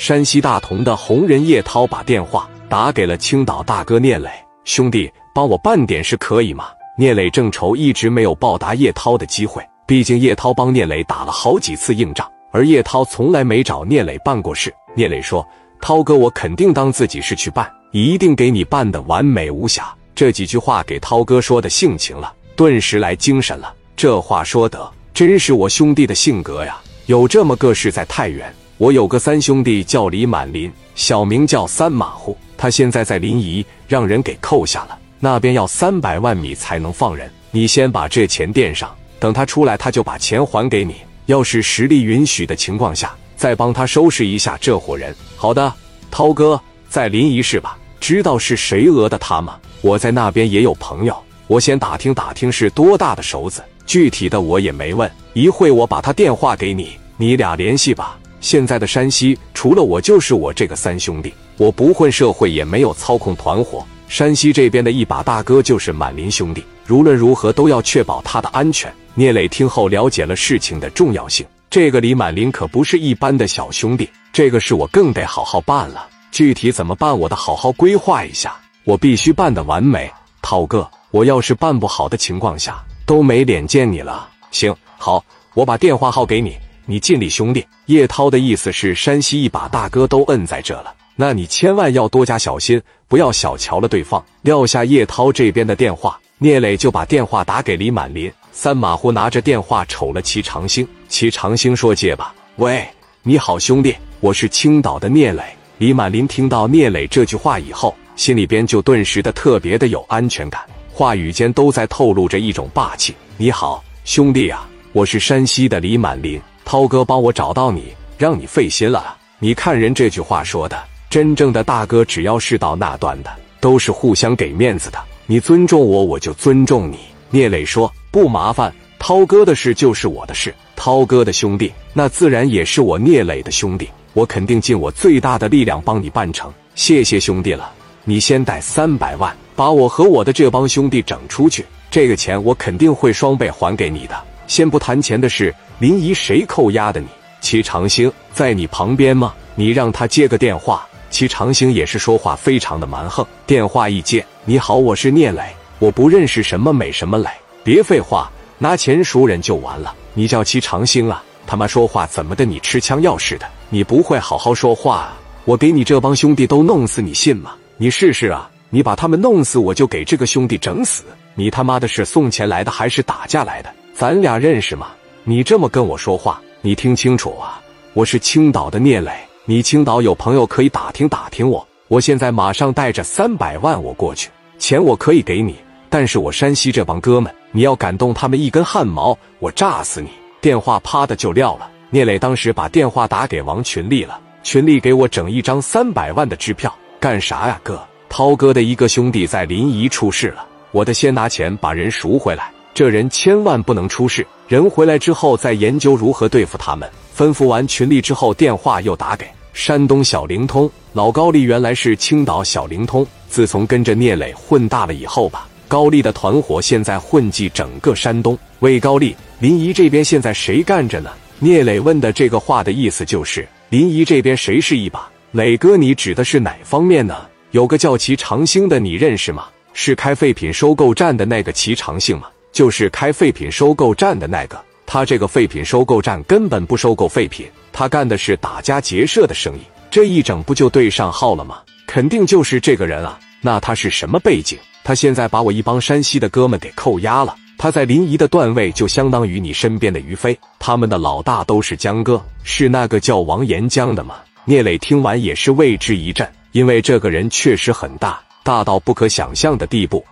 山西大同的红人叶涛把电话打给了青岛大哥聂磊兄弟，帮我办点事可以吗？聂磊正愁一直没有报答叶涛的机会，毕竟叶涛帮聂磊打了好几次硬仗，而叶涛从来没找聂磊办过事。聂磊说：“涛哥，我肯定当自己是去办，一定给你办的完美无瑕。”这几句话给涛哥说的性情了，顿时来精神了。这话说得真是我兄弟的性格呀！有这么个事在太原。我有个三兄弟叫李满林，小名叫三马虎。他现在在临沂，让人给扣下了。那边要三百万米才能放人。你先把这钱垫上，等他出来，他就把钱还给你。要是实力允许的情况下，再帮他收拾一下这伙人。好的，涛哥在临沂是吧？知道是谁讹的他吗？我在那边也有朋友，我先打听打听是多大的手子，具体的我也没问。一会我把他电话给你，你俩联系吧。现在的山西，除了我就是我这个三兄弟，我不混社会，也没有操控团伙。山西这边的一把大哥就是满林兄弟，无论如何都要确保他的安全。聂磊听后了解了事情的重要性，这个李满林可不是一般的小兄弟，这个事我更得好好办了。具体怎么办，我得好好规划一下，我必须办得完美。涛哥，我要是办不好的情况下，都没脸见你了。行，好，我把电话号给你。你尽力，兄弟。叶涛的意思是，山西一把大哥都摁在这了，那你千万要多加小心，不要小瞧了对方。撂下叶涛这边的电话，聂磊就把电话打给李满林。三马虎拿着电话瞅了齐长兴，齐长兴说：“借吧，喂，你好，兄弟，我是青岛的聂磊。”李满林听到聂磊这句话以后，心里边就顿时的特别的有安全感，话语间都在透露着一种霸气。你好，兄弟啊，我是山西的李满林。涛哥帮我找到你，让你费心了。你看人这句话说的，真正的大哥只要是到那端的，都是互相给面子的。你尊重我，我就尊重你。聂磊说：“不麻烦，涛哥的事就是我的事，涛哥的兄弟，那自然也是我聂磊的兄弟。我肯定尽我最大的力量帮你办成。谢谢兄弟了。你先带三百万，把我和我的这帮兄弟整出去，这个钱我肯定会双倍还给你的。先不谈钱的事。”临沂谁扣押的你？齐长兴在你旁边吗？你让他接个电话。齐长兴也是说话非常的蛮横。电话一接，你好，我是聂磊，我不认识什么美什么磊，别废话，拿钱赎人就完了。你叫齐长兴啊？他妈说话怎么的？你吃枪药似的？你不会好好说话啊？我给你这帮兄弟都弄死，你信吗？你试试啊！你把他们弄死，我就给这个兄弟整死。你他妈的是送钱来的还是打架来的？咱俩认识吗？你这么跟我说话，你听清楚啊！我是青岛的聂磊，你青岛有朋友可以打听打听我。我现在马上带着三百万我过去，钱我可以给你，但是我山西这帮哥们，你要敢动他们一根汗毛，我炸死你！电话啪的就撂了。聂磊当时把电话打给王群力了，群力给我整一张三百万的支票，干啥呀，哥？涛哥的一个兄弟在临沂出事了，我得先拿钱把人赎回来。这人千万不能出事，人回来之后再研究如何对付他们。吩咐完群力之后，电话又打给山东小灵通老高丽，原来是青岛小灵通。自从跟着聂磊混大了以后吧，高丽的团伙现在混迹整个山东。魏高丽，临沂这边现在谁干着呢？聂磊问的这个话的意思就是临沂这边谁是一把？磊哥，你指的是哪方面呢？有个叫齐长兴的，你认识吗？是开废品收购站的那个齐长兴吗？就是开废品收购站的那个，他这个废品收购站根本不收购废品，他干的是打家劫舍的生意。这一整不就对上号了吗？肯定就是这个人啊！那他是什么背景？他现在把我一帮山西的哥们给扣押了。他在临沂的段位就相当于你身边的于飞，他们的老大都是江哥，是那个叫王岩江的吗？聂磊听完也是为之一震，因为这个人确实很大，大到不可想象的地步。